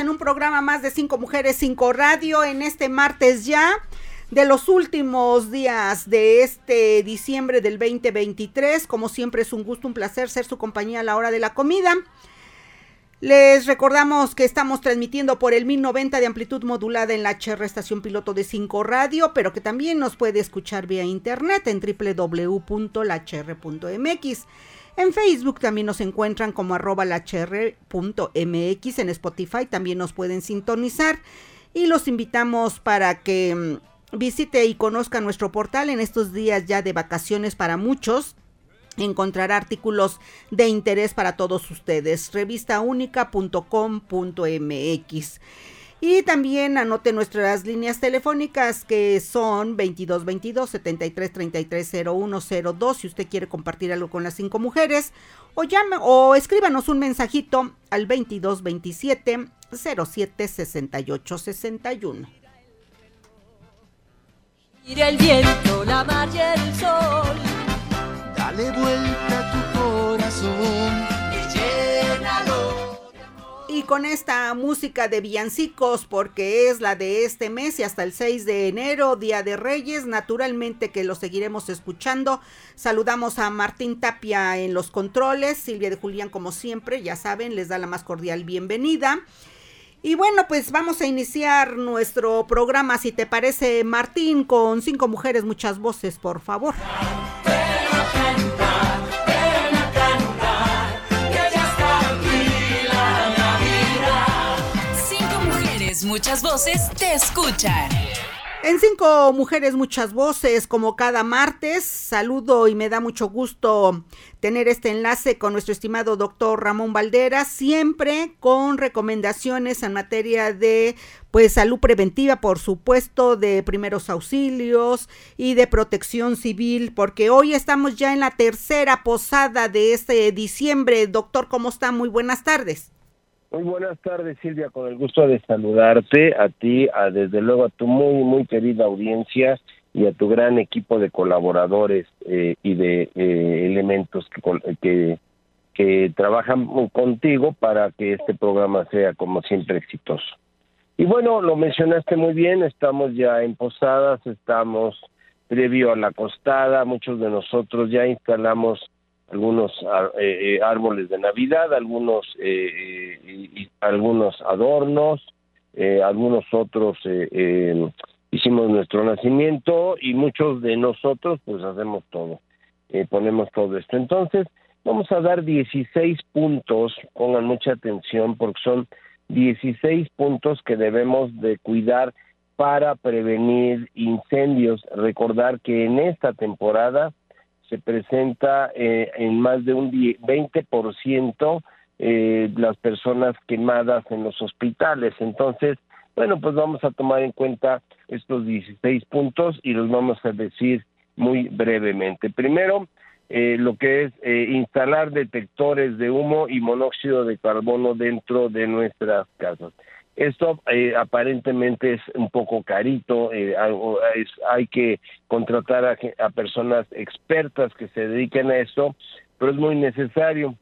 En un programa más de Cinco Mujeres, Cinco Radio en este martes ya de los últimos días de este diciembre del 2023. Como siempre es un gusto, un placer ser su compañía a la hora de la comida. Les recordamos que estamos transmitiendo por el 1090 de amplitud modulada en la HR estación piloto de 5 radio, pero que también nos puede escuchar vía internet en www.lachr.mx. En Facebook también nos encuentran como arroba lachr.mx. En Spotify también nos pueden sintonizar. Y los invitamos para que mm, visite y conozca nuestro portal en estos días ya de vacaciones para muchos. Encontrará artículos de interés para todos ustedes. Revistaúnica.com.mx. Y también anote nuestras líneas telefónicas que son 2222 73 33 0102 si usted quiere compartir algo con las cinco mujeres o llame o escríbanos un mensajito al 2227 07 68 61. Mira el viento, la mar y el sol. Dale vuelta a tu corazón y con esta música de villancicos, porque es la de este mes y hasta el 6 de enero, Día de Reyes, naturalmente que lo seguiremos escuchando. Saludamos a Martín Tapia en los controles, Silvia de Julián como siempre, ya saben, les da la más cordial bienvenida. Y bueno, pues vamos a iniciar nuestro programa, si te parece, Martín, con cinco mujeres, muchas voces, por favor. Muchas voces te escuchan. En Cinco Mujeres, muchas voces, como cada martes, saludo y me da mucho gusto tener este enlace con nuestro estimado doctor Ramón Valdera, siempre con recomendaciones en materia de pues salud preventiva, por supuesto, de primeros auxilios y de protección civil, porque hoy estamos ya en la tercera posada de este diciembre. Doctor, ¿cómo está? Muy buenas tardes. Muy buenas tardes, Silvia, con el gusto de saludarte, a ti, a, desde luego a tu muy, muy querida audiencia y a tu gran equipo de colaboradores eh, y de eh, elementos que, que, que trabajan contigo para que este programa sea, como siempre, exitoso. Y bueno, lo mencionaste muy bien, estamos ya en posadas, estamos previo a la costada, muchos de nosotros ya instalamos algunos eh, eh, árboles de Navidad, algunos eh, y, algunos adornos, algunos otros hicimos nuestro nacimiento y muchos de nosotros pues hacemos todo, ponemos todo esto. Entonces vamos a dar 16 puntos, pongan mucha atención porque son 16 puntos que debemos de cuidar para prevenir incendios. Recordar que en esta temporada se presenta eh, en más de un 20% eh, las personas quemadas en los hospitales. Entonces, bueno, pues vamos a tomar en cuenta estos 16 puntos y los vamos a decir muy brevemente. Primero, eh, lo que es eh, instalar detectores de humo y monóxido de carbono dentro de nuestras casas. Esto eh, aparentemente es un poco carito, eh, hay que contratar a, personas expertas que se dediquen a esto, pero es muy necesario.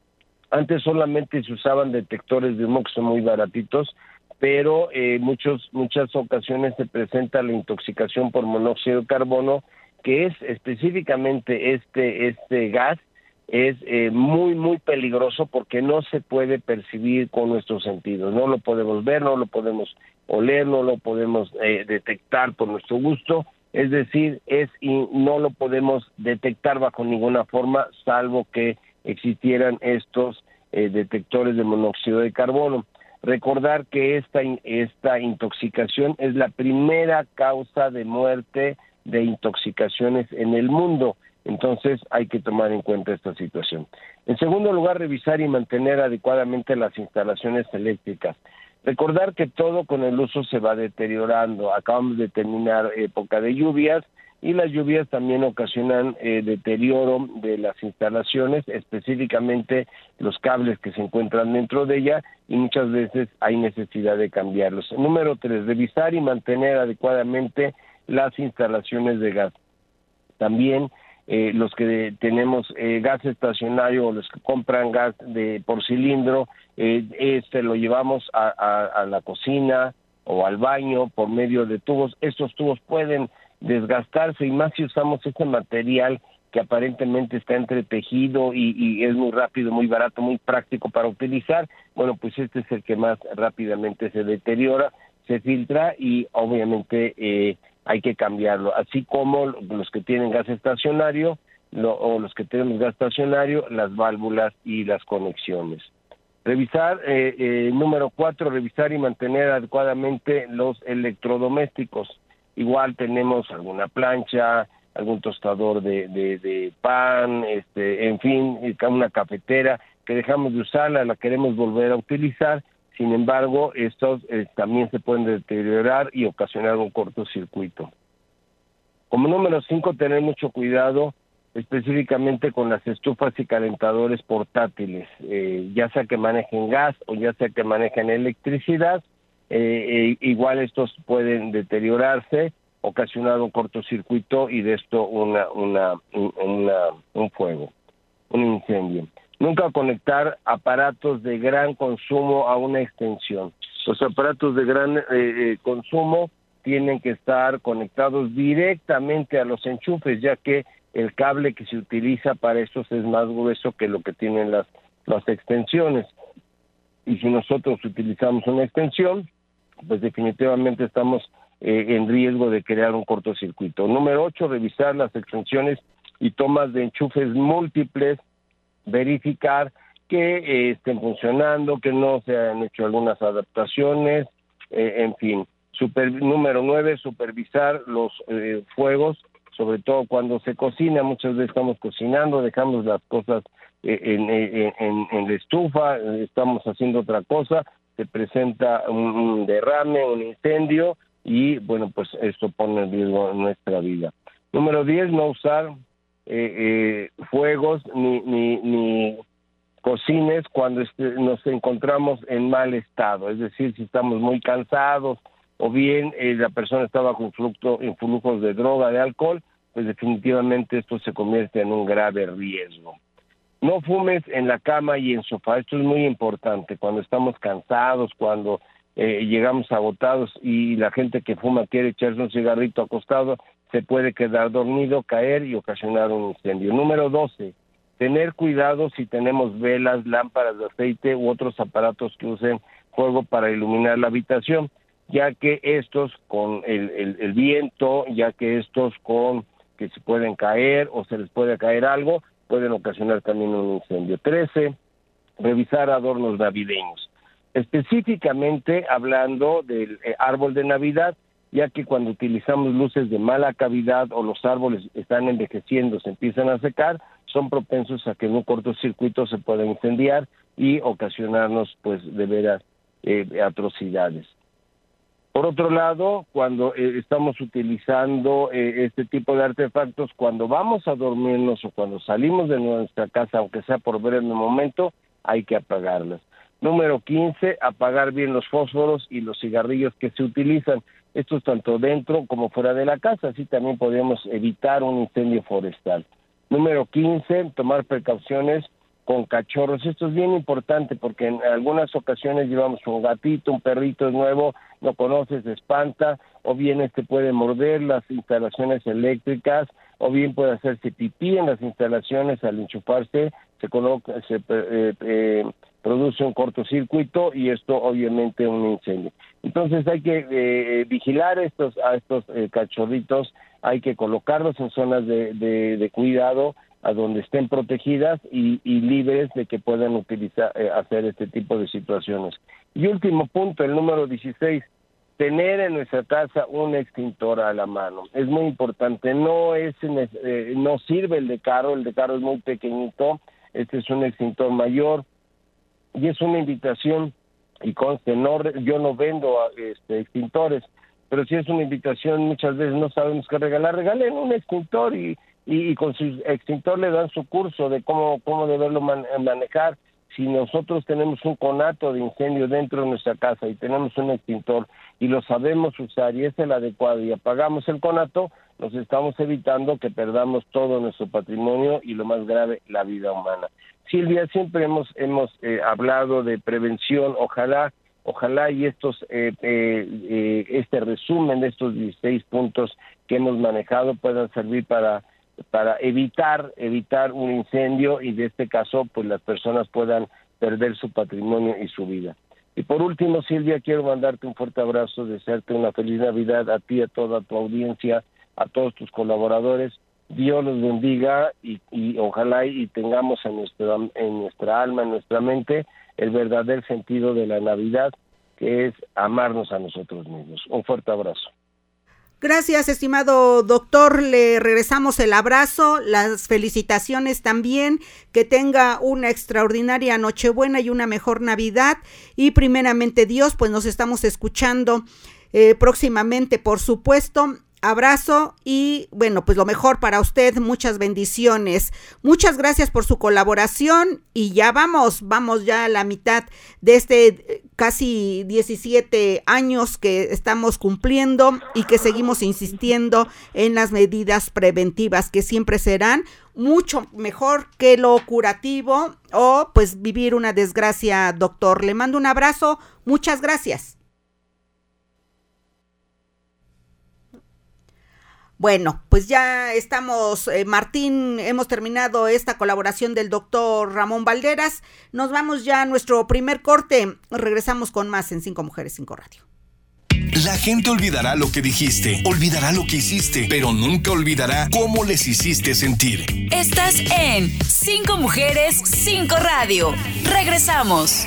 Antes solamente se usaban detectores de humo muy baratitos, pero eh, muchos, muchas ocasiones se presenta la intoxicación por monóxido de carbono, que es específicamente este, este gas es eh, muy, muy peligroso porque no se puede percibir con nuestros sentidos. No lo podemos ver, no lo podemos oler, no lo podemos eh, detectar por nuestro gusto es decir, es y no lo podemos detectar bajo ninguna forma, salvo que existieran estos eh, detectores de monóxido de carbono. Recordar que esta, esta intoxicación es la primera causa de muerte de intoxicaciones en el mundo. Entonces hay que tomar en cuenta esta situación. En segundo lugar, revisar y mantener adecuadamente las instalaciones eléctricas. Recordar que todo con el uso se va deteriorando. Acabamos de terminar época de lluvias y las lluvias también ocasionan eh, deterioro de las instalaciones, específicamente los cables que se encuentran dentro de ella y muchas veces hay necesidad de cambiarlos. Número tres, revisar y mantener adecuadamente las instalaciones de gas. También eh, los que tenemos eh, gas estacionario o los que compran gas de por cilindro, eh, este lo llevamos a, la cocina o al baño por medio de tubos. Estos tubos pueden desgastarse y más si usamos este material que aparentemente está entretejido y, y es muy rápido, muy barato, muy práctico para utilizar, bueno, pues este es el que más rápidamente se deteriora, se filtra y obviamente eh, hay que cambiarlo, así como los que tienen gas estacionario o los que tienen gas estacionario, las válvulas y las conexiones. Revisar, eh, eh, número cuatro, revisar y mantener adecuadamente los electrodomésticos. Igual tenemos alguna plancha, algún tostador de, de, pan, este, en fin, una cafetera que dejamos de usarla, la queremos volver a utilizar sin embargo, estos eh, también se pueden deteriorar y ocasionar un cortocircuito. Como número cinco, tener mucho cuidado específicamente con las estufas y calentadores portátiles, eh, ya sea que manejen gas o ya sea que manejen electricidad, eh, igual estos pueden deteriorarse, ocasionar un cortocircuito y de esto una, una, un fuego, un incendio. Nunca conectar aparatos de gran consumo a una extensión. Los aparatos de gran eh, eh, consumo tienen que estar conectados directamente a los enchufes, ya que el cable que se utiliza para estos es más grueso que lo que tienen las, las extensiones. Y si nosotros utilizamos una extensión, pues definitivamente estamos eh, en riesgo de crear un cortocircuito. Número ocho, revisar las extensiones y tomas de enchufes múltiples verificar que eh, estén funcionando, que no se han hecho algunas adaptaciones, eh, en fin. Super, número nueve, supervisar los eh, fuegos, sobre todo cuando se cocina, muchas veces estamos cocinando, dejamos las cosas en, en, la estufa, estamos haciendo otra cosa, se presenta un, derrame, un incendio y bueno, pues esto pone en riesgo nuestra vida. Número diez, no usar eh, eh, fuegos ni, ni, ni cocines cuando este, nos encontramos en mal estado, es decir, si estamos muy cansados o bien eh, la persona está bajo flujo, flujos de droga, de alcohol, pues definitivamente esto se convierte en un grave riesgo. No fumes en la cama y en sofá, esto es muy importante, cuando estamos cansados, cuando eh, llegamos agotados y la gente que fuma quiere echarse un cigarrito acostado, se puede quedar dormido, caer y ocasionar un incendio. Número 12. Tener cuidado si tenemos velas, lámparas de aceite u otros aparatos que usen fuego para iluminar la habitación, ya que estos con el, el, viento, ya que estos con que se pueden caer o se les puede caer algo, pueden ocasionar también un incendio. 13. Revisar adornos navideños. Específicamente hablando del eh, árbol de Navidad, ya que cuando utilizamos luces de mala cavidad o los árboles están envejeciendo, se empiezan a secar, son propensos a que en un cortocircuito se pueda incendiar y ocasionarnos pues de veras eh, atrocidades. Por otro lado, cuando eh, estamos utilizando eh, este tipo de artefactos, cuando vamos a dormirnos o cuando salimos de nuestra casa, aunque sea por breve momento, hay que apagarlas. Número 15, apagar bien los fósforos y los cigarrillos que se utilizan. Esto es tanto dentro como fuera de la casa, así también podemos evitar un incendio forestal. Número 15, tomar precauciones con cachorros. Esto es bien importante porque en algunas ocasiones llevamos un gatito, un perrito nuevo, no conoces, se espanta, o bien este puede morder las instalaciones eléctricas, o bien puede hacerse pipí en las instalaciones al enchufarse, se coloca, se eh, eh, produce un cortocircuito y esto obviamente un incendio. Entonces hay que eh, vigilar estos a estos cachorritos hay que colocarlos en zonas de, de, cuidado a donde estén protegidas y, libres de que puedan utilizar eh, hacer este tipo de situaciones. Y último punto, el número 16, tener en nuestra casa un extintor a la mano. Es muy importante, no es eh, no sirve el de caro, el de caro es muy pequeñito, este es un extintor mayor y es una invitación y conste, no yo no vendo este extintores, pero si es una invitación, muchas veces no sabemos qué regalar, regalen un extintor y, y, con su extintor le dan su curso de cómo, cómo deberlo manejar. Si nosotros tenemos un conato de incendio dentro de nuestra casa y tenemos un extintor y lo sabemos usar y es el adecuado y apagamos el conato, nos estamos evitando que perdamos todo nuestro patrimonio y lo más grave, la vida humana. Silvia, siempre hemos, hemos eh, hablado de prevención, ojalá Ojalá y estos, eh, eh, eh, este resumen de estos 16 puntos que hemos manejado puedan servir para para evitar evitar un incendio y de este caso pues las personas puedan perder su patrimonio y su vida. Y por último, Silvia, quiero mandarte un fuerte abrazo, desearte una feliz Navidad a ti, a toda tu audiencia, a todos tus colaboradores. Dios los bendiga y, y ojalá y tengamos en en nuestra alma, en nuestra mente, el verdadero sentido de la Navidad, que es amarnos a nosotros mismos. Un fuerte abrazo. Gracias, estimado doctor. Le regresamos el abrazo, las felicitaciones también. Que tenga una extraordinaria Nochebuena y una mejor Navidad. Y primeramente Dios, pues nos estamos escuchando eh, próximamente, por supuesto abrazo y bueno, pues lo mejor para usted, muchas bendiciones. Muchas gracias por su colaboración y ya vamos, vamos ya a la mitad de este eh, casi 17 años que estamos cumpliendo y que seguimos insistiendo en las medidas preventivas que siempre serán mucho mejor que lo curativo o pues vivir una desgracia, doctor. Le mando un abrazo, muchas gracias. Bueno, pues ya estamos, eh, Martín, hemos terminado esta colaboración del doctor Ramón Valderas. Nos vamos ya a nuestro primer corte. Regresamos con más en Cinco Mujeres, Cinco Radio. La gente olvidará lo que dijiste, olvidará lo que hiciste, pero nunca olvidará cómo les hiciste sentir. Estás en Cinco Mujeres, Cinco Radio. Regresamos.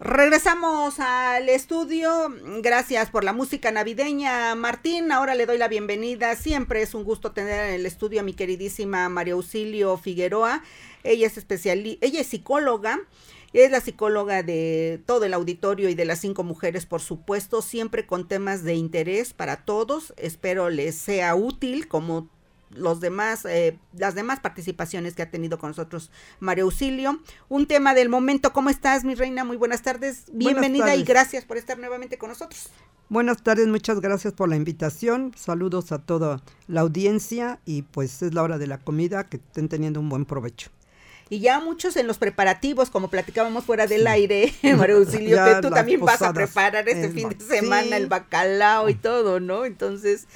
Regresamos al estudio. Gracias por la música navideña, Martín. Ahora le doy la bienvenida. Siempre es un gusto tener en el estudio a mi queridísima María Auxilio Figueroa. Ella es especial, ella es psicóloga. Es la psicóloga de todo el auditorio y de las cinco mujeres, por supuesto, siempre con temas de interés para todos. Espero les sea útil como los demás, eh, las demás participaciones que ha tenido con nosotros María Auxilio. Un tema del momento, ¿cómo estás, mi reina? Muy buenas tardes, bienvenida y gracias por estar nuevamente con nosotros. Buenas tardes, muchas gracias por la invitación. Saludos a toda la audiencia y pues es la hora de la comida, que estén teniendo un buen provecho. Y ya muchos en los preparativos, como platicábamos fuera del aire, María Auxilio, que tú también vas a preparar este fin de semana el bacalao y todo, ¿no? Entonces,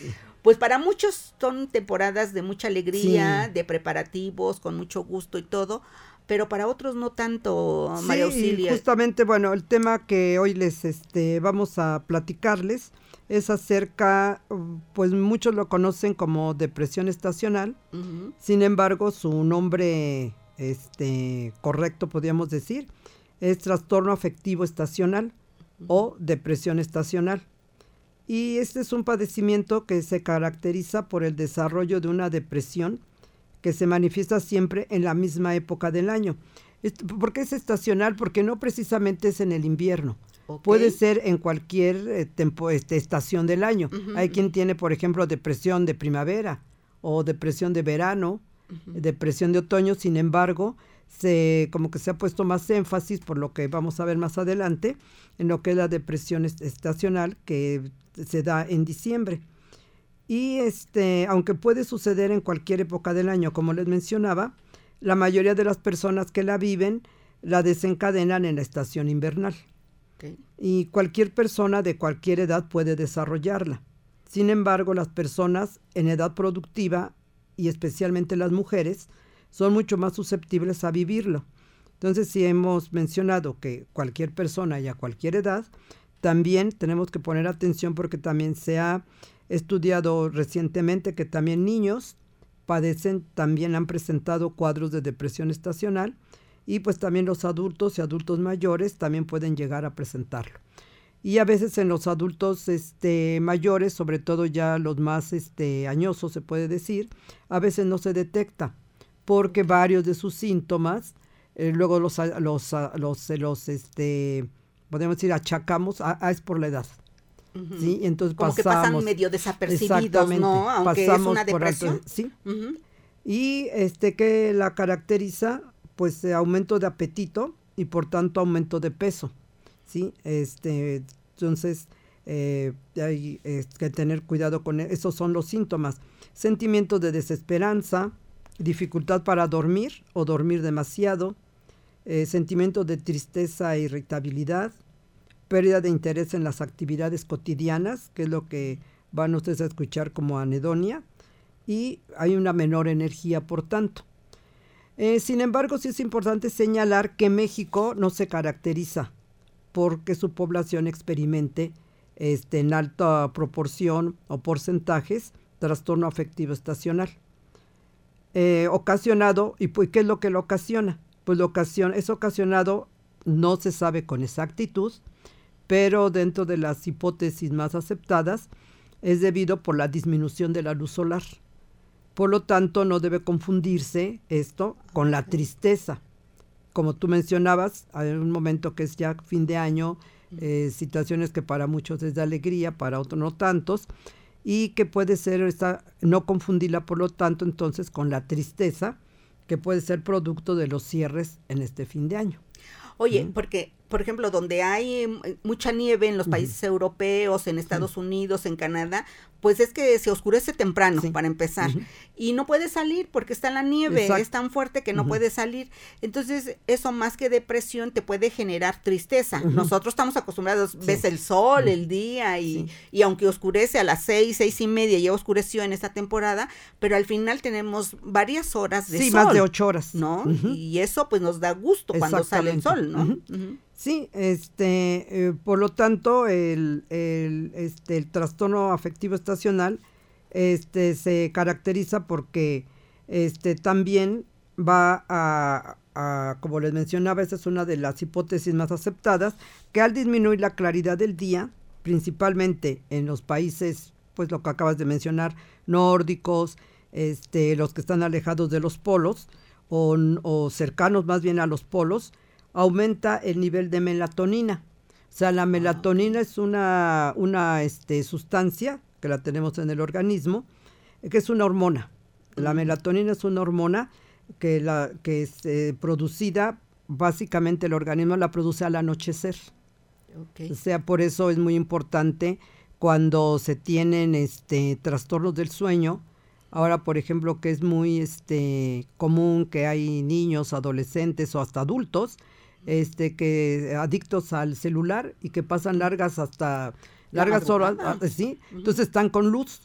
pues para muchos son temporadas de mucha alegría, de preparativos, con mucho gusto y todo, pero para otros no tanto, María Auxilio. Justamente, bueno, el tema que hoy les este, vamos a platicarles es acerca, pues muchos lo conocen como depresión estacional, sin embargo, su nombre este, correcto, podríamos decir, es trastorno afectivo estacional o depresión estacional. Y este es un padecimiento que se caracteriza por el desarrollo de una depresión que se manifiesta siempre en la misma época del año. ¿Por qué es estacional? Porque no precisamente es en el invierno. Puede ser en cualquier eh, este, estación del año. Hay quien tiene, por ejemplo, depresión de primavera o depresión de verano depresión de otoño, sin embargo, se, como que se ha puesto más énfasis, por lo que vamos a ver más adelante, en lo que es la depresión estacional que se da en diciembre. Y este, aunque puede suceder en cualquier época del año, como les mencionaba, la mayoría de las personas que la viven la desencadenan en la estación invernal. Y cualquier persona de cualquier edad puede desarrollarla. Sin embargo, las personas en edad productiva y especialmente las mujeres son mucho más susceptibles a vivirlo. Entonces, si hemos mencionado que cualquier persona y a cualquier edad, también tenemos que poner atención porque también se ha estudiado recientemente que también niños padecen, también han presentado cuadros de depresión estacional y pues también los adultos y adultos mayores también pueden llegar a presentarlo. Y a veces en los adultos este, mayores, sobre todo ya los más este, añosos se puede decir, a veces no se detecta porque varios de sus síntomas eh, luego los, los, los, los, este, podemos decir, achacamos, a, es por la edad. ¿sí? Entonces Como que pasan medio desapercibidos, ¿no? Aunque es una depresión. sí. Y este que la caracteriza, pues aumento de apetito y por tanto aumento de peso, ¿sí? Este, entonces eh, hay que tener cuidado con eso. esos son los síntomas. Sentimientos de desesperanza, dificultad para dormir o dormir demasiado, eh, sentimientos de tristeza e irritabilidad, pérdida de interés en las actividades cotidianas, que es lo que van ustedes a escuchar como anedonia, y hay una menor energía, por tanto. Eh, sin embargo, sí es importante señalar que México no se caracteriza porque su población experimente este, en alta proporción o porcentajes trastorno afectivo estacional. Eh, ocasionado, ¿y pues, qué es lo que lo ocasiona? Pues lo ocasiona, es ocasionado, no se sabe con exactitud, pero dentro de las hipótesis más aceptadas es debido por la disminución de la luz solar. Por lo tanto, no debe confundirse esto con la tristeza. Como tú mencionabas, hay un momento que es ya fin de año, eh, situaciones que para muchos es de alegría, para otros no tantos, y que puede ser esta, no confundirla por lo tanto entonces con la tristeza que puede ser producto de los cierres en este fin de año. Oye, porque por ejemplo, donde hay mm, mucha nieve en los países europeos, en Estados Unidos, en Canadá, pues es que se oscurece temprano para empezar y no puede salir porque está la nieve, es tan fuerte que no puede salir. Entonces, eso más que depresión te puede generar tristeza. Nosotros estamos acostumbrados, ves el sol, el día y, y, aunque oscurece a las seis, seis y media, ya oscureció en esta temporada, pero al final tenemos varias horas de sol. Sí, más de ocho horas. ¿No? Y eso pues nos da gusto cuando sale el sol, ¿no? Sí, este, eh, por lo tanto, el, el, este, el trastorno afectivo estacional este, se caracteriza porque este, también va a, a, como les mencionaba, esa es una de las hipótesis más aceptadas, que al disminuir la claridad del día, principalmente en los países, pues lo que acabas de mencionar, nórdicos, este, los que están alejados de los polos o, o cercanos más bien a los polos, aumenta el nivel de melatonina. O sea, la melatonina es una, una este, sustancia que la tenemos en el organismo, que es una hormona. La melatonina es una hormona que, la, que es eh, producida, básicamente el organismo la produce al anochecer. O sea, por eso es muy importante cuando se tienen este, trastornos del sueño. Ahora, por ejemplo, que es muy este, común que hay niños, adolescentes o hasta adultos este que adictos al celular y que pasan largas hasta largas horas, ah, ¿sí? Entonces están con luz.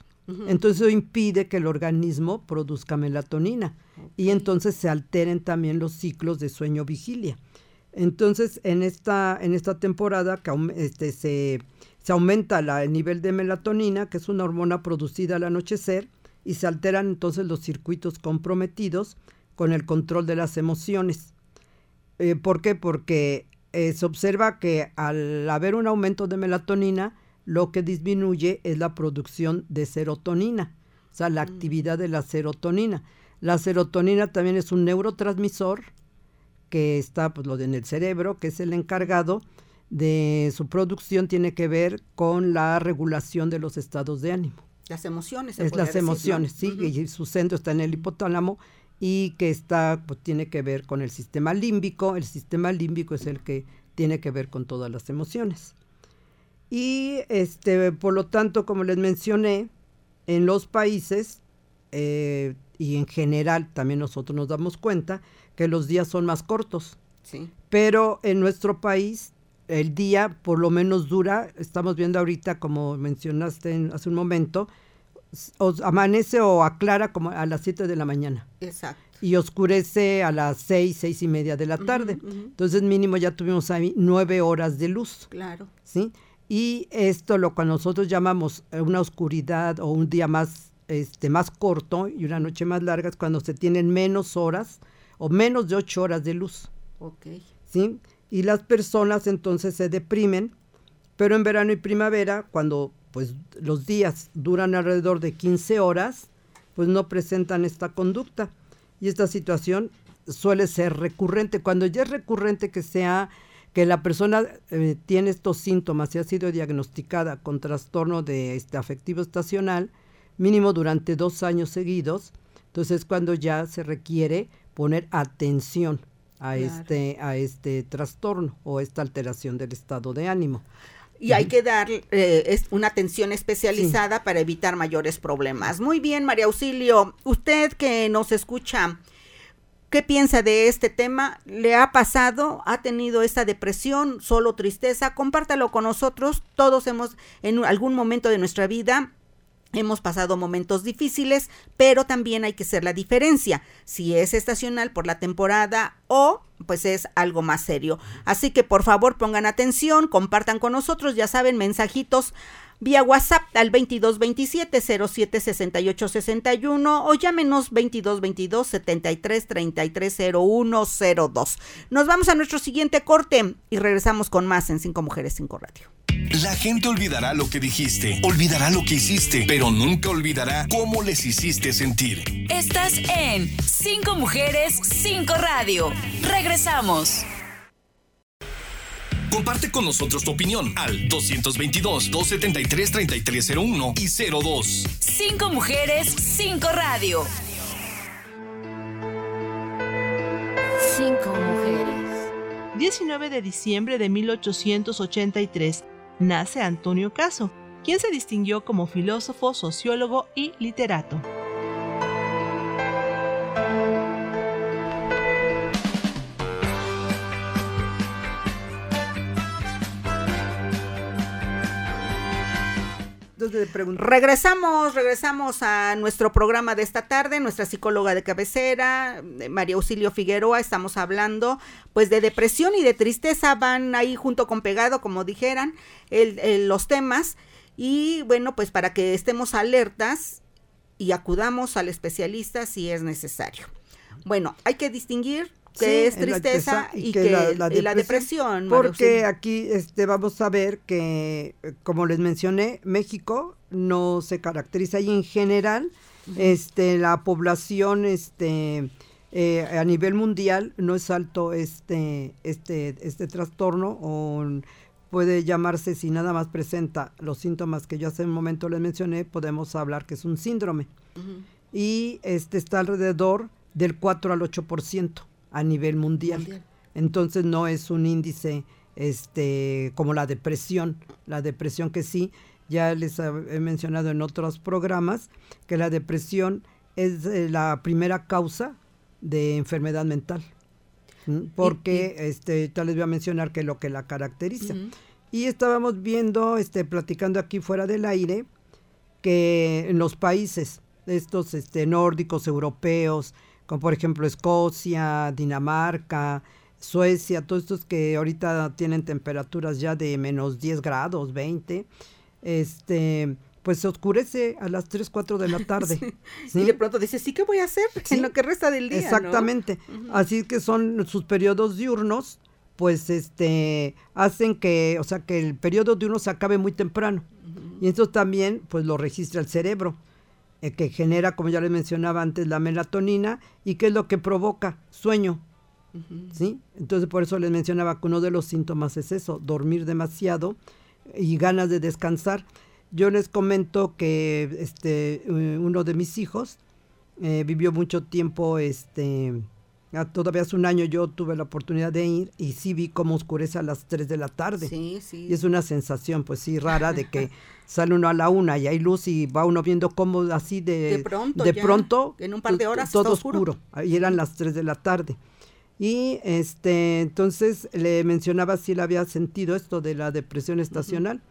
Entonces eso impide que el organismo produzca melatonina y entonces se alteren también los ciclos de sueño vigilia. Entonces en esta en esta temporada que este, se, se aumenta la, el nivel de melatonina, que es una hormona producida al anochecer, y se alteran entonces los circuitos comprometidos con el control de las emociones. Eh, ¿Por qué? Porque eh, se observa que al haber un aumento de melatonina, lo que disminuye es la producción de serotonina, o sea, la mm. actividad de la serotonina. La serotonina también es un neurotransmisor que está pues, lo en el cerebro, que es el encargado de su producción, tiene que ver con la regulación de los estados de ánimo. Las emociones. es las emociones, sí, y su centro está en el hipotálamo y que está, pues tiene que ver con el sistema límbico. El sistema límbico es el que tiene que ver con todas las emociones. Y este, por lo tanto, como les mencioné, en los países eh, y en general también nosotros nos damos cuenta que los días son más cortos. Sí. Pero en nuestro país el día por lo menos dura, estamos viendo ahorita, como mencionaste en- hace un momento, os amanece o aclara como a las 7 de la mañana Exacto. y oscurece a las 6, seis y media de la tarde. Entonces mínimo ya tuvimos ahí nueve horas de luz. Claro. ¿sí? Y esto lo que nosotros llamamos eh, una oscuridad o un día más, este, más corto y una noche más larga es cuando se tienen menos horas o menos de ocho horas de luz, Ok. ¿sí? Y las personas entonces se deprimen, pero en verano y primavera, cuando pues los días duran alrededor de 15 horas, pues no presentan esta conducta. Y esta situación suele ser recurrente. Cuando ya es recurrente que sea que la persona eh, tiene estos síntomas y ha sido diagnosticada con trastorno de este afectivo estacional, mínimo durante dos años seguidos, entonces es cuando ya se requiere poner atención a Claro. este a este trastorno o esta alteración del estado de ánimo. Y hay que dar eh, es una atención especializada para evitar mayores problemas. Muy bien, María Auxilio. Usted que nos escucha, ¿qué piensa de este tema? ¿Le ha pasado? ¿Ha tenido esta depresión? ¿Solo tristeza? Compártalo con nosotros. Todos hemos, en algún momento de nuestra vida, Hemos pasado momentos difíciles, pero también hay que hacer la diferencia, si es estacional por la temporada o pues es algo más serio. Así que por favor pongan atención, compartan con nosotros, ya saben, mensajitos vía WhatsApp al 2227 07 68 61 o llámenos 2222 73 33 0102. Nos vamos a nuestro siguiente corte y regresamos con más en Cinco Mujeres, Cinco Radio. La gente olvidará lo que dijiste, olvidará lo que hiciste, pero nunca olvidará cómo les hiciste sentir. Estás en Cinco Mujeres, Cinco Radio. Regresamos. Comparte con nosotros tu opinión al 222-273-3301 y 02. Cinco Mujeres, Cinco Radio. Cinco mujeres. 19 de diciembre de 1883 nace Antonio Caso, quien se distinguió como filósofo, sociólogo y literato. Regresamos, regresamos a nuestro programa de esta tarde, nuestra psicóloga de cabecera, eh, María Auxilio Figueroa, estamos hablando pues de depresión y de tristeza, van ahí junto con pegado, como dijeran, el- los temas, y bueno, pues para que estemos alertas y acudamos al especialista si es necesario. Bueno, hay que distinguir que Sí, es tristeza y que la, y la depresión. Porque aquí este, vamos a ver que, como les mencioné, México no se caracteriza y en general este, la población este, eh, a nivel mundial no es alto este, este, este trastorno o puede llamarse, si nada más presenta los síntomas que yo hace un momento les mencioné, podemos hablar que es un síndrome. Y este está alrededor del 4 al 8% a nivel mundial. Mundial. Entonces no es un índice este como la depresión, la depresión que sí, ya les he mencionado en otros programas que la depresión es eh, la primera causa de enfermedad mental. ¿m? Porque este tal les voy a mencionar que lo que la caracteriza. Y estábamos viendo, este, platicando aquí fuera del aire, que en los países, estos este, nórdicos, europeos, como por ejemplo Escocia, Dinamarca, Suecia, todos estos que ahorita tienen temperaturas ya de menos 10 grados, 20, este, pues se oscurece a las 3, 4 de la tarde. ¿sí? Y de pronto dices, ¿sí qué voy a hacer Sí. en lo que resta del día? ¿no? Exactamente. Así que son sus periodos diurnos, pues este hacen que, o sea, que el periodo diurno se acabe muy temprano. Y esto también pues lo registra el cerebro, que genera, como ya les mencionaba antes, la melatonina y que es lo que provoca sueño. ¿Sí? Entonces por eso les mencionaba que uno de los síntomas es eso, dormir demasiado y ganas de descansar. Yo les comento que este eh, uno de mis hijos eh, vivió mucho tiempo, este, todavía hace un año yo tuve la oportunidad de ir y sí vi cómo oscurece a las 3 de la tarde. Sí, sí. Y es una sensación, pues sí, rara de que sale uno a la una y hay luz y va uno viendo cómo así de, De pronto de ya, pronto, en un par de horas todo oscuro. oscuro. Ahí eran las 3 de la tarde. Y este, entonces le mencionaba si él había sentido esto de la depresión estacional.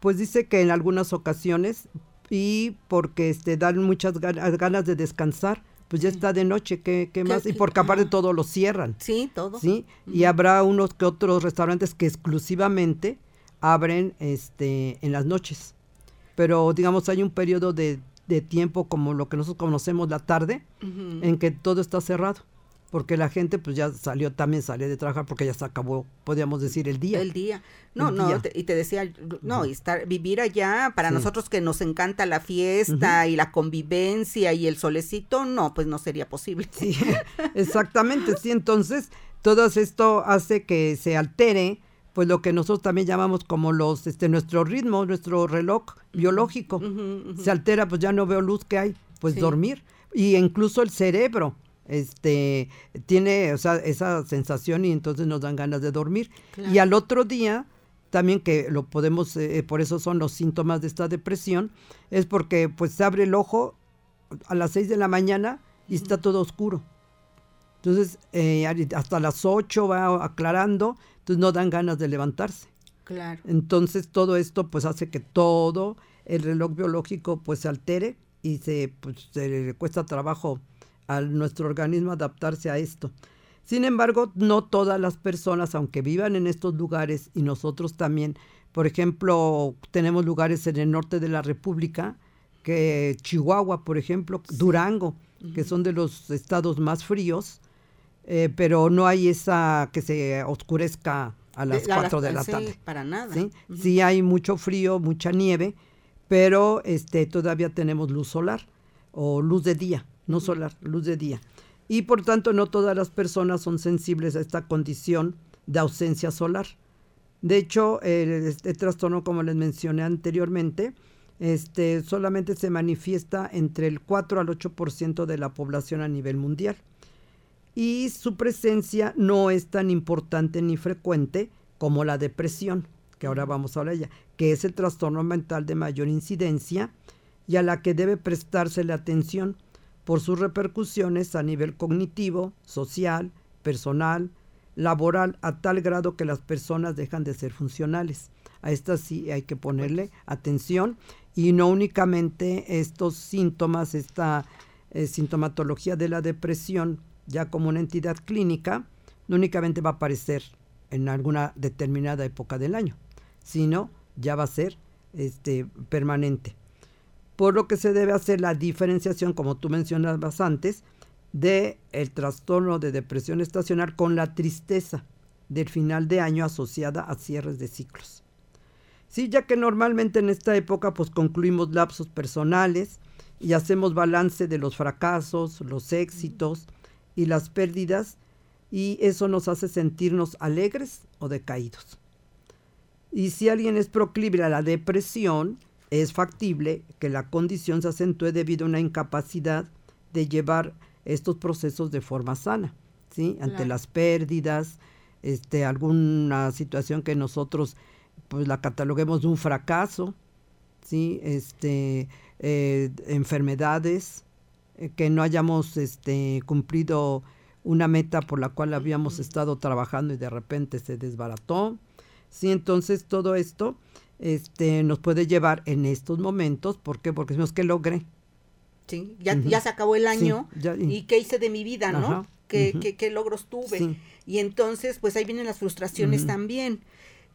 Pues dice que en algunas ocasiones y porque este dan muchas ganas, ganas de descansar, pues ya está de noche, ¿qué, qué más? Y porque aparte todo lo cierran. Sí, todo. ¿sí? Y habrá unos que otros restaurantes que exclusivamente abren este en las noches. Pero digamos hay un periodo de, de tiempo como lo que nosotros conocemos la tarde, en que todo está cerrado. Porque la gente pues ya salió, también salió de trabajar porque ya se acabó, podríamos decir, el día. El día. No, El no, día. te- y te decía, no, y estar, vivir allá, para Sí. nosotros que nos encanta la fiesta y la convivencia y el solecito, no, pues no sería posible. Sí, exactamente, sí, entonces todo esto hace que se altere pues lo que nosotros también llamamos como los este nuestro ritmo, nuestro reloj biológico. Se altera, pues ya no veo luz que hay, pues Sí. dormir y incluso el cerebro este tiene o sea, esa sensación y entonces nos dan ganas de dormir. Claro. Y al otro día también que lo podemos eh, por eso son los síntomas de esta depresión es porque pues se abre el ojo a las 6 de la mañana y está todo oscuro. Entonces, eh, hasta las 8 va aclarando, entonces no dan ganas de levantarse. Claro. Entonces, todo esto pues hace que todo el reloj biológico pues se altere y se, pues, se le cuesta trabajo a nuestro organismo adaptarse a esto. Sin embargo, no todas las personas, aunque vivan en estos lugares y nosotros también, por ejemplo, tenemos lugares en el norte de la República, que Chihuahua, por ejemplo, Durango, que son de los estados más fríos, eh, pero no hay esa que se oscurezca a las De- a 4 de la tarde. Para nada. ¿sí? Sí hay mucho frío, mucha nieve, pero este todavía tenemos luz solar o luz de día, no solar, luz de día. Y por tanto no todas las personas son sensibles a esta condición de ausencia solar. De hecho, el- este trastorno, como les mencioné anteriormente, este, solamente se manifiesta entre el 4 al 8% de la población a nivel mundial y su presencia no es tan importante ni frecuente como la depresión, que ahora vamos a hablar ella, que es el trastorno mental de mayor incidencia y a la que debe prestársele atención por sus repercusiones a nivel cognitivo, social, personal, laboral, a tal grado que las personas dejan de ser funcionales. A estas sí hay que ponerle atención y no únicamente estos síntomas, esta eh, sintomatología de la depresión ya como una entidad clínica, no únicamente va a aparecer en alguna determinada época del año, sino ya va a ser este, permanente. Por lo que se debe hacer la diferenciación, como tú mencionabas antes, de el trastorno de depresión estacional con la tristeza del final de año asociada a cierres de ciclos. Sí, ya que normalmente en esta época pues concluimos lapsos personales y hacemos balance de los fracasos, los éxitos y las pérdidas y eso nos hace sentirnos alegres o decaídos. Y si alguien es proclive a la depresión, es factible que la condición se acentúe debido a una incapacidad de llevar estos procesos de forma sana, ¿sí? Ante Claro. las pérdidas, este, alguna situación que nosotros pues la cataloguemos de un fracaso, ¿sí? Este, eh, enfermedades, eh, que no hayamos este, cumplido una meta por la cual habíamos estado trabajando y de repente se desbarató. Sí, entonces todo esto este, nos puede llevar en estos momentos, ¿por qué? Porque decimos que logré. Sí, ya, ya se acabó el año. Sí, ya- ¿Y qué hice de mi vida, no? Ajá, ¿Qué, qué- qué logros tuve? Sí. Y entonces, pues ahí vienen las frustraciones también.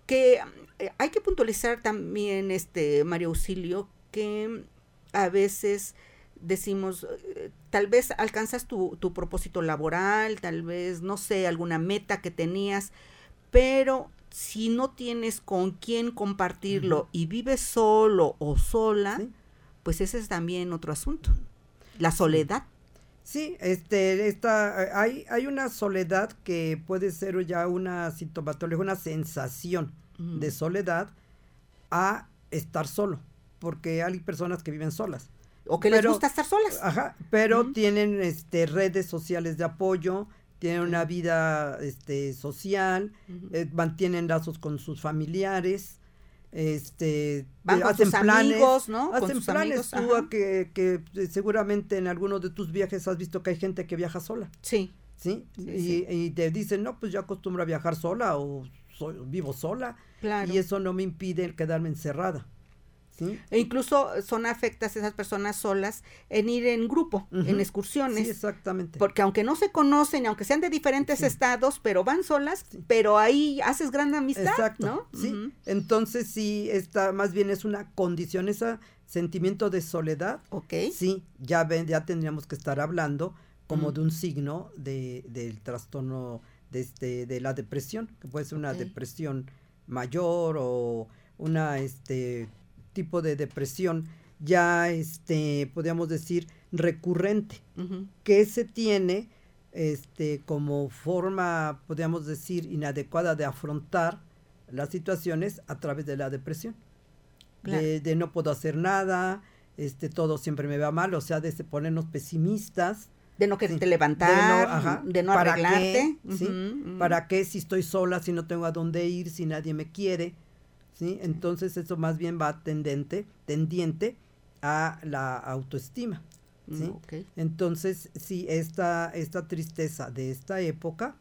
Que eh, hay que puntualizar también, este, Mario Auxilio, que a veces decimos, eh, tal vez alcanzas tu, tu propósito laboral, tal vez, no sé, alguna meta que tenías, pero si no tienes con quién compartirlo y vives solo o sola, Sí. pues ese es también otro asunto. La soledad. Sí, este, esta, hay, hay una soledad que puede ser ya una sintomatología, una sensación de soledad a estar solo, porque hay personas que viven solas. O que les Pero- gusta estar solas. Ajá, pero tienen este redes sociales de apoyo, tienen una vida este social, eh, mantienen lazos con sus familiares, este Van eh, con hacen sus planes, amigos, ¿no? Con hacen sus planes. amigos, Tú que, que eh, seguramente en alguno de tus viajes has visto que hay gente que viaja sola. Sí, ¿sí? Sí, y, sí. y te dicen, no, pues yo acostumbro a viajar sola o soy- vivo sola. Claro. Y eso no me impide el quedarme encerrada. ¿Sí? E incluso son afectas esas personas solas en ir en grupo, en excursiones. Sí, exactamente. Porque aunque no se conocen, aunque sean de diferentes Sí. estados, pero van solas, pero ahí haces gran amistad, Exacto, ¿no? sí. Entonces sí, esta más bien es una condición, ese sentimiento de soledad, Ok. sí, ya ven, ya tendríamos que estar hablando como Mm. de un signo de, del trastorno de, este, de la depresión, que puede ser una depresión mayor o una este tipo de depresión ya este podríamos decir recurrente que se tiene este como forma podríamos decir inadecuada de afrontar las situaciones a través de la depresión Claro. de, de no puedo hacer nada este todo siempre me va mal o sea de se ponernos pesimistas De no quererte Sí. levantar, de no, ajá, de no ¿para arreglarte. qué? ¿Sí? ¿Para qué si estoy sola, si no tengo a dónde ir, si nadie me quiere? ¿Sí? Entonces eso más bien va tendente, tendiente a la autoestima. Mm, ¿sí? ok. Entonces, sí, esta, esta tristeza de esta época,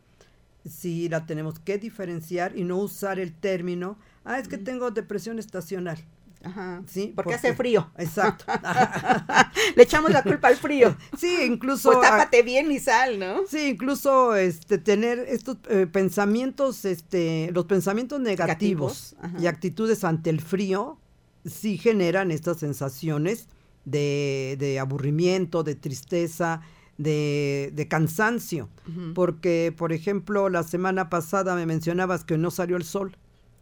sí la tenemos que diferenciar y no usar el término, ah, es que tengo depresión estacional. Ajá. Sí, porque porque- hace frío. Exacto. Le echamos la culpa al frío. sí, incluso... Pues tápate bien y sal, ¿no? Sí, incluso este tener estos eh, pensamientos, este, los pensamientos negativos, y actitudes ante el frío, sí generan estas sensaciones de, de aburrimiento, de tristeza, de, de cansancio. Porque, por ejemplo, la semana pasada me mencionabas que no salió el sol.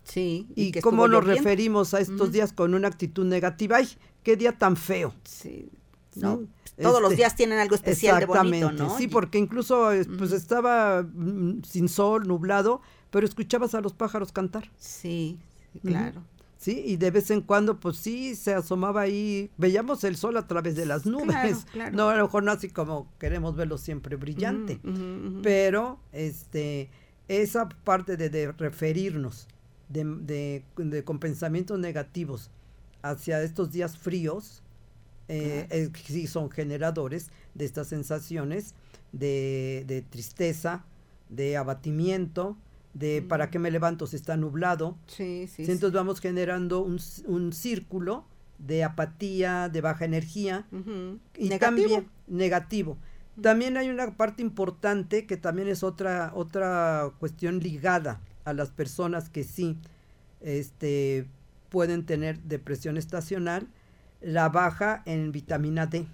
Sí. ¿Y, cómo nos referimos a estos días con una actitud negativa? ¡Ay, qué día tan feo! Sí. No, todos los Este, días tienen algo especial de bonito, ¿no? sí, porque incluso eh, pues estaba mm, sin sol, nublado, pero escuchabas a los pájaros cantar, Sí, claro. ¿sí? Y de vez en cuando, pues sí, se asomaba ahí, veíamos el sol a través de las nubes. Claro, claro. No, a lo mejor no así como queremos verlo siempre brillante, pero este, esa parte de, de referirnos de, de- de- con pensamientos negativos hacia estos días fríos, eh, eh, sí son generadores de estas sensaciones de, de tristeza, de abatimiento, de para qué me levanto si está nublado. Sí, sí. Sí, sí. entonces vamos generando un, un círculo de apatía, de baja energía, y Negativo. también negativo. También hay una parte importante que también es otra otra cuestión ligada a las personas que sí este pueden tener depresión estacional, la baja en vitamina D.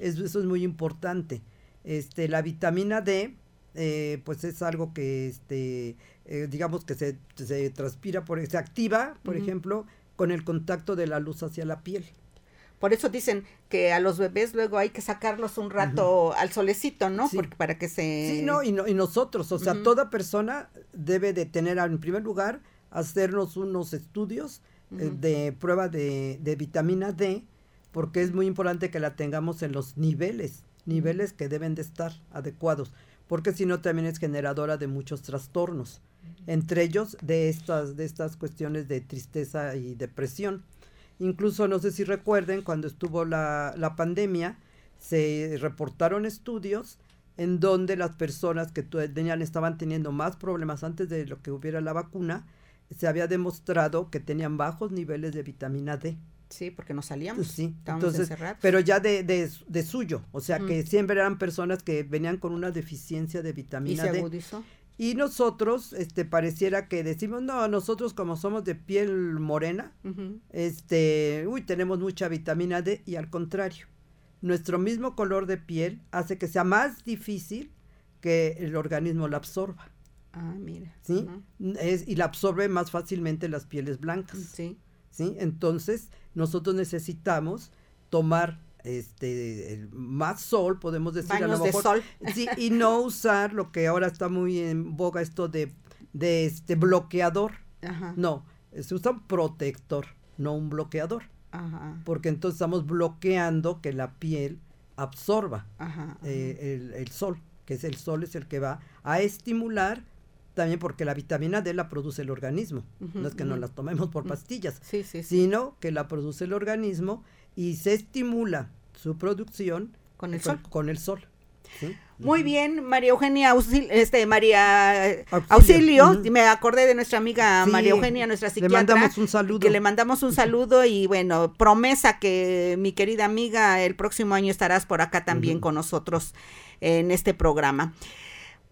Eso, eso es muy importante. Este, la vitamina D, eh, pues es algo que, este, eh, digamos que se, se transpira, por, se activa, por ejemplo, con el contacto de la luz hacia la piel. Por eso dicen que a los bebés luego hay que sacarlos un rato al solecito, ¿no? Sí. Porque para que se... Sí, no, y, no, y nosotros, o sea, toda persona debe de tener, en primer lugar, hacernos unos estudios eh, de prueba de, de vitamina D, porque es muy importante que la tengamos en los niveles, niveles que deben de estar adecuados, porque si no también es generadora de muchos trastornos, entre ellos de estas, de estas cuestiones de tristeza y depresión. Incluso no sé si recuerden, cuando estuvo la, la pandemia, se reportaron estudios en donde las personas que tenían, estaban teniendo más problemas antes de lo que hubiera la vacuna, se había demostrado que tenían bajos niveles de vitamina D. Sí, porque no salíamos. Sí, Estábamos entonces, encerrados. pero ya de, de, de suyo, o sea que siempre eran personas que venían con una deficiencia de y vitamina se D. agudizó. Y nosotros, este, pareciera que decimos, no, nosotros como somos de piel morena, este, uy, tenemos mucha vitamina D y al contrario, nuestro mismo color de piel hace que sea más difícil que el organismo la absorba, Ah, mira. ¿sí? Es, y la absorbe más fácilmente las pieles blancas, Sí. ¿sí? Entonces, nosotros necesitamos tomar este el más sol, podemos decir a Baños lo de mejor, sol. sí, y no usar lo que ahora está muy en boga esto de de este bloqueador. Ajá. No, se usa un protector, no un bloqueador, Ajá. porque entonces estamos bloqueando que la piel absorba Ajá. eh, el, el sol, que es el sol es el que va a estimular también porque la vitamina D la produce el organismo, no es que nos ujú. la tomemos por pastillas, Sí, sí, sí. sino que la produce el organismo y se estimula su producción Con el con, sol. con el sol. Muy bien, María Eugenia, este, María Auxilio, me acordé de nuestra amiga María Eugenia, nuestra psiquiatra. Le mandamos un saludo. Que le mandamos un saludo y bueno, promesa que mi querida amiga, el próximo año estarás por acá también con nosotros en este programa.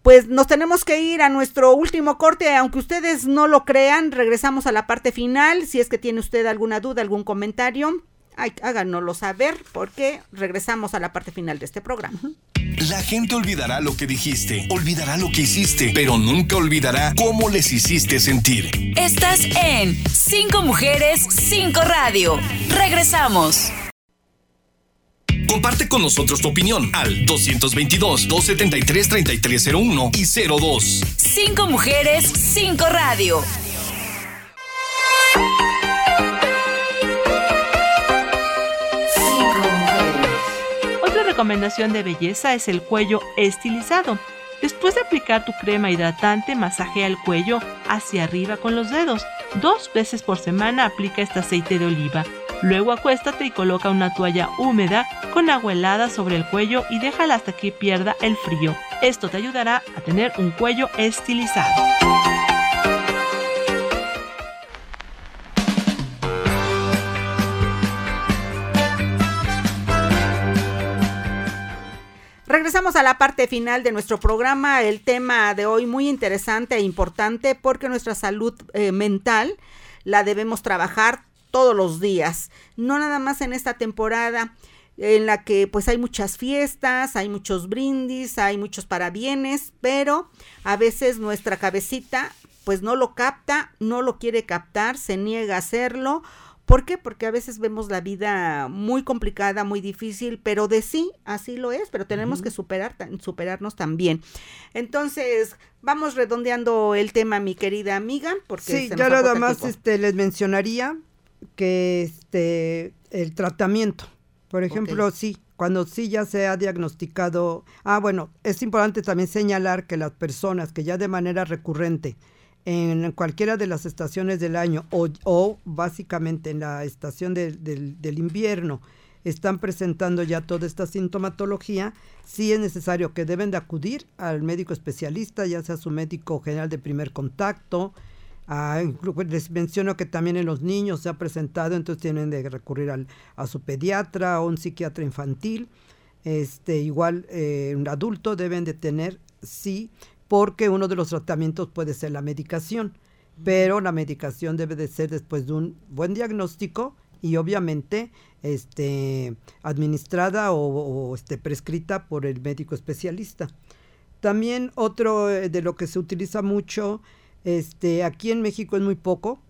Pues nos tenemos que ir a nuestro último corte, aunque ustedes no lo crean, regresamos a la parte final. Si es que tiene usted alguna duda, algún comentario, háganoslo saber porque regresamos a la parte final de este programa. La gente olvidará lo que dijiste, olvidará lo que hiciste, pero nunca olvidará cómo les hiciste sentir. Estás en Cinco Mujeres, Cinco Radio. Regresamos. Comparte con nosotros tu opinión al 222-273-3301 y 02. Cinco Mujeres, Cinco Radio. Recomendación de belleza es el cuello estilizado. Después de aplicar tu crema hidratante, masajea el cuello hacia arriba con los dedos. Dos veces por semana aplica este aceite de oliva. Luego acuéstate y coloca una toalla húmeda con agua helada sobre el cuello y déjala hasta que pierda el frío. Esto te ayudará a tener un cuello estilizado. Regresamos a la parte final de nuestro programa. El tema de hoy muy interesante e importante porque nuestra salud eh, mental la debemos trabajar todos los días, no nada más en esta temporada en la que pues hay muchas fiestas, hay muchos brindis, hay muchos parabienes, pero a veces nuestra cabecita pues no lo capta, no lo quiere captar, se niega a hacerlo ¿Por qué? Porque a veces vemos la vida muy complicada, muy difícil, pero de sí, así lo es, pero tenemos que superar, superarnos también. Entonces, vamos redondeando el tema, mi querida amiga, porque sí, ya nada más este, les mencionaría que este el tratamiento, por ejemplo, sí, cuando sí ya se ha diagnosticado, ah, bueno, es importante también señalar que las personas que ya de manera recurrente en cualquiera de las estaciones del año o, básicamente en la estación del invierno están presentando ya toda esta sintomatología, sí es necesario que deben de acudir al médico especialista, ya sea su médico general de primer contacto. les menciono que también en los niños se ha presentado, entonces tienen de recurrir al, a su pediatra o un psiquiatra infantil. Este, igual eh, un adulto deben de tener, sí, porque uno de los tratamientos puede ser la medicación, pero la medicación debe de ser después de un buen diagnóstico y obviamente este, administrada o, este, prescrita por el médico especialista. También otro eh, de lo que se utiliza mucho, este, aquí en México es muy poco,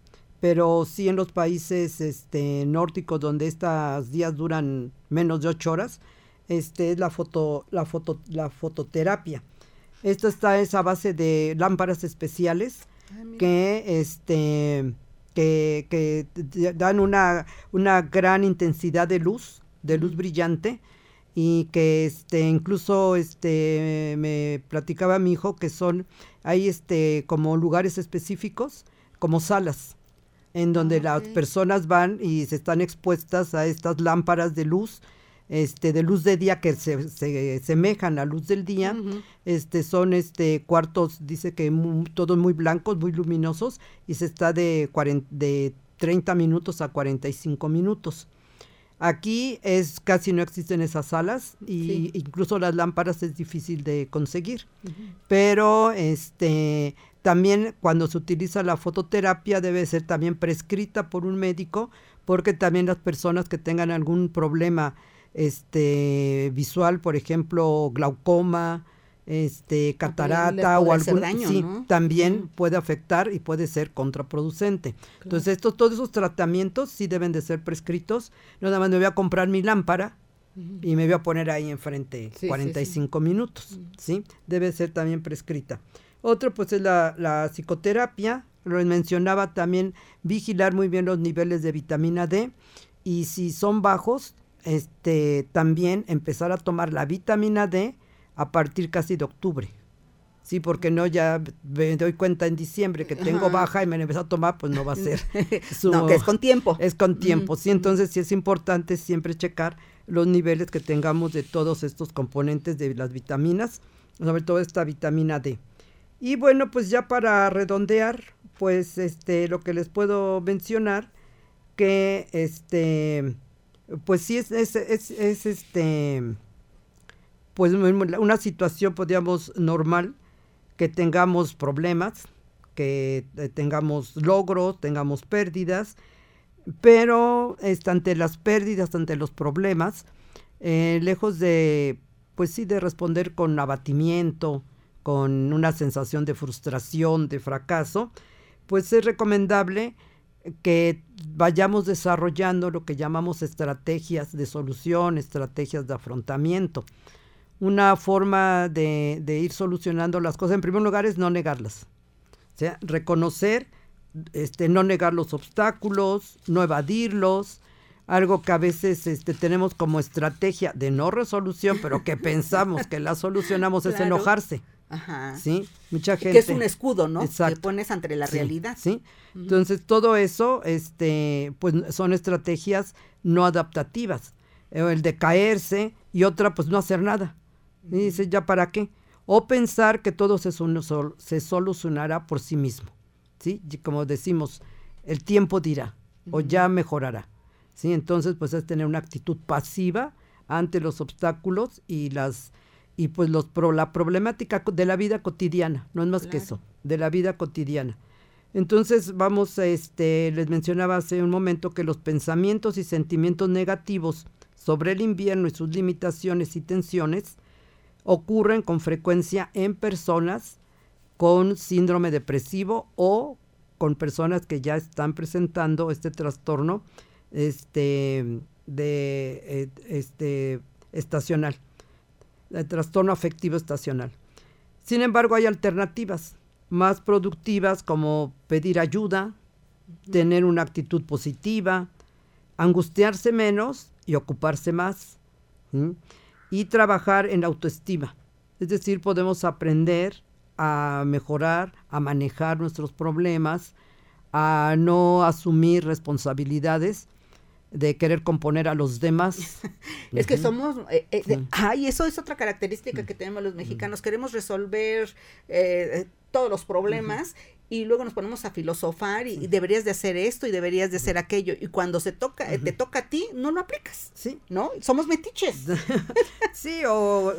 pero sí en los países este, nórdicos donde estos días duran menos de ocho horas, este, es la, foto, la, foto, la fototerapia. Esto está esa base de lámparas especiales ah, que este que, dan una, una gran intensidad de luz, de luz brillante, y que este incluso este me platicaba mi hijo que son hay este como lugares específicos como salas en donde ah, las personas van y se están expuestas a estas lámparas de luz este de luz de día que se, se semejan a luz del día este son este cuartos dice que todos muy blancos muy luminosos y se está de de 30 minutos a 45 minutos. Aquí es casi no existen esas salas y incluso las lámparas es difícil de conseguir. Pero este también cuando se utiliza la fototerapia debe ser también prescrita por un médico porque también las personas que tengan algún problema este visual, por ejemplo, glaucoma, este catarata o algún sí, también puede afectar y puede ser contraproducente. Entonces, estos todos esos tratamientos sí deben de ser prescritos. No nada más me voy a comprar mi lámpara y me voy a poner ahí enfrente 45 minutos, ¿sí? Debe ser también prescrita. Otro pues es la, la psicoterapia, lo mencionaba también vigilar muy bien los niveles de vitamina D y si son bajos, este, también empezar a tomar la vitamina D a partir casi de octubre. Sí, porque no, ya me doy cuenta en diciembre que tengo baja y me empezó a tomar, pues no va a ser. no, que es con tiempo. Es con tiempo, sí, entonces sí es importante siempre checar los niveles que tengamos de todos estos componentes de las vitaminas, sobre todo esta vitamina D. Y bueno, pues ya para redondear, pues este lo que les puedo mencionar que este pues sí es, es, es, es este pues una situación podríamos normal que tengamos problemas, que eh, tengamos logros, tengamos pérdidas, pero ante las pérdidas, ante los problemas, eh, lejos de, pues sí, de responder con abatimiento, con una sensación de frustración, de fracaso, pues es recomendable que vayamos desarrollando lo que llamamos estrategias de solución, estrategias de afrontamiento. Una forma de, de ir solucionando las cosas, en primer lugar, es no negarlas. O sea, reconocer, este, no negar los obstáculos, no evadirlos, algo que a veces este, tenemos como estrategia de no resolución, pero que pensamos que la solucionamos es enojarse. Ajá. ¿Sí? Mucha gente. Que es un escudo, ¿no? Que pones ante la realidad. Sí. Entonces, todo eso, este, pues son estrategias no adaptativas. El de caerse y otra, pues no hacer nada. Y dice, ¿ya para qué? O pensar que todo se, se solucionará por sí mismo. ¿Sí? como decimos, el tiempo dirá o ya mejorará. ¿Sí? Entonces, pues es tener una actitud pasiva ante los obstáculos y las y pues los la problemática de la vida cotidiana, no es más que eso, de la vida cotidiana. Entonces vamos, este, les mencionaba hace un momento que los pensamientos y sentimientos negativos sobre el invierno y sus limitaciones y tensiones ocurren con frecuencia en personas con síndrome depresivo o con personas que ya están presentando este trastorno este, de, eh, este, estacional el trastorno afectivo estacional. Sin embargo, hay alternativas más productivas como pedir ayuda, tener una actitud positiva, angustiarse menos y ocuparse más, y trabajar en autoestima. Es decir, podemos aprender a mejorar, a manejar nuestros problemas, a no asumir responsabilidades de querer componer a los demás. es que somos, eh, eh, ay, eso es otra característica que tenemos los mexicanos, queremos resolver eh, todos los problemas y luego nos ponemos a filosofar y, deberías de hacer esto y deberías de hacer aquello y cuando se toca, te toca a ti, no lo aplicas, sí, ¿no? Somos metiches. sí, o,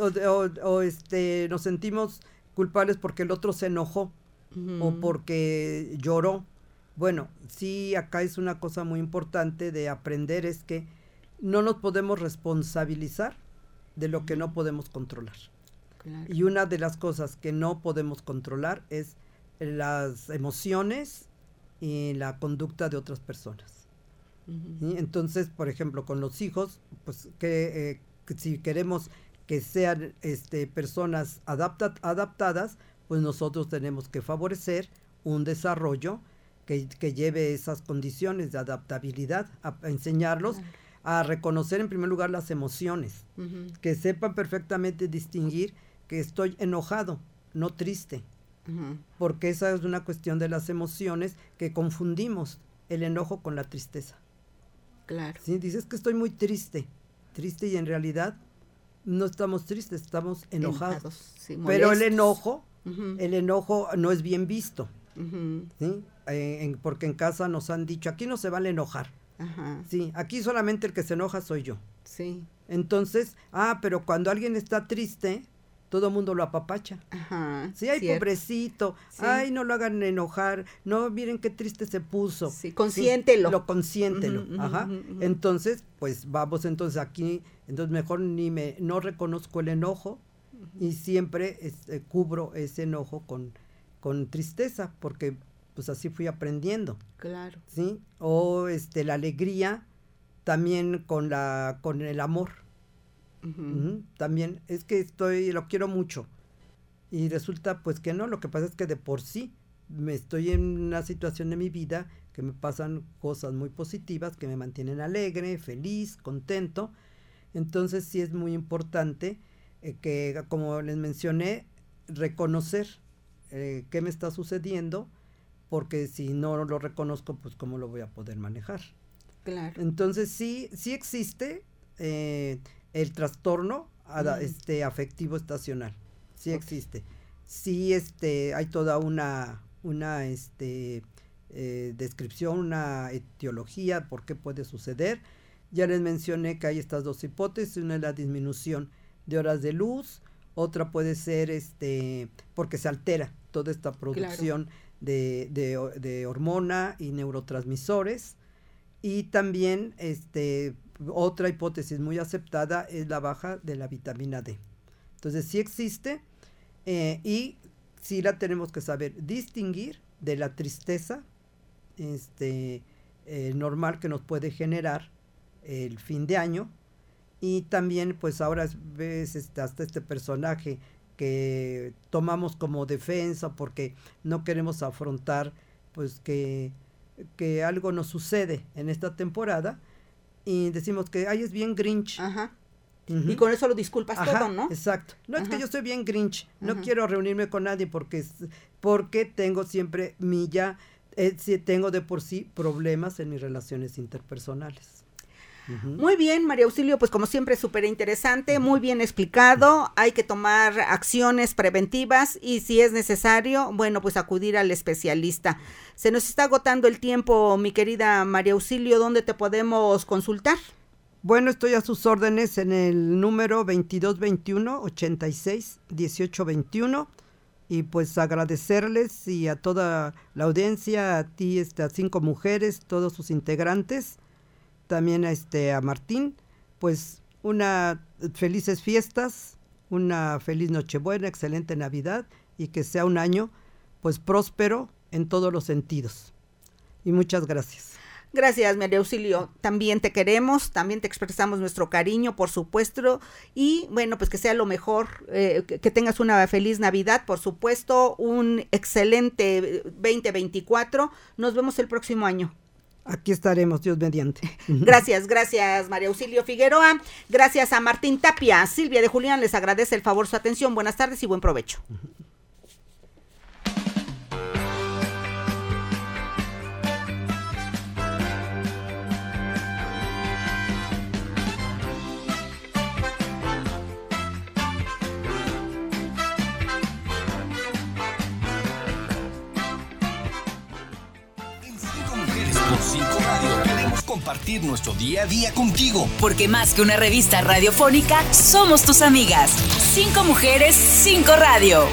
o, este, nos sentimos culpables porque el otro se enojó o porque lloró bueno, sí, acá es una cosa muy importante de aprender es que no nos podemos responsabilizar de lo que no podemos controlar. Y una de las cosas que no podemos controlar es las emociones y la conducta de otras personas. Entonces, por ejemplo, con los hijos, pues que, eh, si queremos que sean este, personas adaptadas, pues nosotros tenemos que favorecer un desarrollo que, lleve esas condiciones de adaptabilidad, a, enseñarlos a reconocer en primer lugar las emociones, que sepan perfectamente distinguir que estoy enojado, no triste, porque esa es una cuestión de las emociones que confundimos el enojo con la tristeza. Claro. Si dices que estoy muy triste, triste y en realidad no estamos tristes, estamos enojados. Pero el enojo, el enojo no es bien visto. ¿Sí? Eh, porque en casa nos han dicho, aquí no se vale enojar. Sí, aquí solamente el que se enoja soy yo. Sí. Entonces, ah, pero cuando alguien está triste, todo el mundo lo apapacha. Ajá. Sí, ay, pobrecito. Ay, no lo hagan enojar. No, miren qué triste se puso. Sí, consiéntelo. lo consiéntelo. Ajá. Entonces, pues vamos entonces aquí, entonces mejor ni me, no reconozco el enojo y siempre este, cubro ese enojo con, con tristeza, porque pues así fui aprendiendo. Claro. ¿Sí? O este la alegría también con la con el amor. También es que estoy lo quiero mucho. Y resulta pues que no, lo que pasa es que de por sí me estoy en una situación de mi vida que me pasan cosas muy positivas que me mantienen alegre, feliz, contento. Entonces sí es muy importante eh, que, como les mencioné, reconocer eh, qué me está sucediendo, porque si no lo reconozco, pues cómo lo voy a poder manejar. Claro. Entonces sí, sí existe eh, el trastorno este, afectivo estacional. Sí existe. Sí este, hay toda una, una este, eh, descripción, una etiología, por qué puede suceder. Ya les mencioné que hay estas dos hipótesis. Una es la disminución de horas de luz, otra puede ser este porque se altera toda esta producción de, de, hormona y neurotransmisores. Y también este, otra hipótesis muy aceptada es la baja de la vitamina D. Entonces sí existe eh, y sí la tenemos que saber distinguir de la tristeza este, eh, normal que nos puede generar el fin de año y también pues ahora ves este, hasta este personaje que tomamos como defensa porque no queremos afrontar pues que, que algo nos sucede en esta temporada y decimos que ay es bien Grinch. Ajá. Y con eso lo disculpas todo, ¿no? Exacto. No es que yo soy bien Grinch, no quiero reunirme con nadie porque porque tengo siempre mi ya eh, tengo de por sí problemas en mis relaciones interpersonales. Muy bien, María Auxilio, pues como siempre súper interesante, muy bien explicado, hay que tomar acciones preventivas y si es necesario, bueno, pues acudir al especialista. Se nos está agotando el tiempo, mi querida María Auxilio, ¿dónde te podemos consultar? Bueno, estoy a sus órdenes en el número 2221 86 1821 y pues agradecerles y a toda la audiencia, a ti, este, a cinco mujeres, todos sus integrantes también a, este, a Martín, pues una felices fiestas, una feliz Nochebuena, excelente Navidad y que sea un año pues próspero en todos los sentidos. Y muchas gracias. Gracias, María Auxilio. También te queremos, también te expresamos nuestro cariño, por supuesto. Y bueno, pues que sea lo mejor, eh, que tengas una feliz Navidad, por supuesto, un excelente 2024. Nos vemos el próximo año. Aquí estaremos, Dios mediante. Gracias, gracias María Auxilio Figueroa. Gracias a Martín Tapia. Silvia de Julián les agradece el favor su atención. Buenas tardes y buen provecho. Compartir nuestro día a día contigo. Porque más que una revista radiofónica, somos tus amigas. Cinco mujeres, cinco radio.